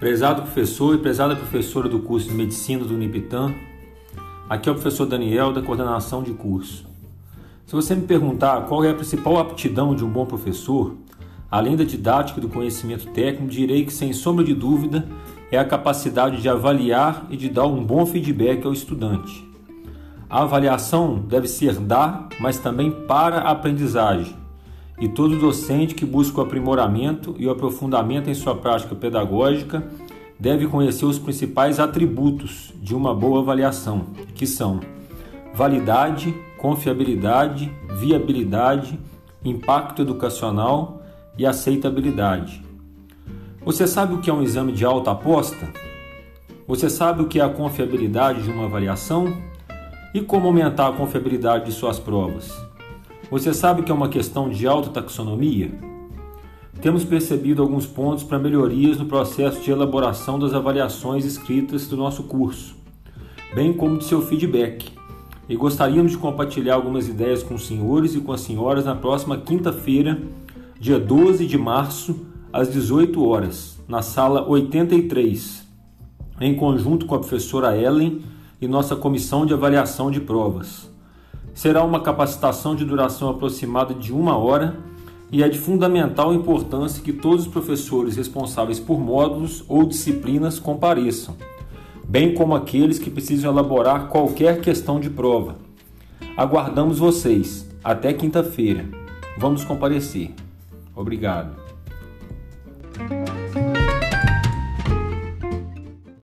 Prezado professor e prezada professora do curso de Medicina do Unipitam, aqui é o professor Daniel da coordenação de curso. Se você me perguntar qual é a principal aptidão de um bom professor, além da didática e do conhecimento técnico, direi que sem sombra de dúvida é a capacidade de avaliar e de dar um bom feedback ao estudante. A avaliação deve ser da, mas também para a aprendizagem. E todo docente que busca o aprimoramento e o aprofundamento em sua prática pedagógica deve conhecer os principais atributos de uma boa avaliação, que são validade, confiabilidade, viabilidade, impacto educacional e aceitabilidade. Você sabe o que é um exame de alta aposta? Você sabe o que é a confiabilidade de uma avaliação? E como aumentar a confiabilidade de suas provas? Você sabe que é uma questão de alta taxonomia? Temos percebido alguns pontos para melhorias no processo de elaboração das avaliações escritas do nosso curso, bem como de seu feedback. E gostaríamos de compartilhar algumas ideias com os senhores e com as senhoras na próxima quinta-feira, dia 12 de março, às 18 horas, na sala 83, em conjunto com a professora Ellen e nossa comissão de avaliação de provas. Será uma capacitação de duração aproximada de uma hora e é de fundamental importância que todos os professores responsáveis por módulos ou disciplinas compareçam, bem como aqueles que precisam elaborar qualquer questão de prova. Aguardamos vocês. Até quinta-feira. Vamos comparecer. Obrigado.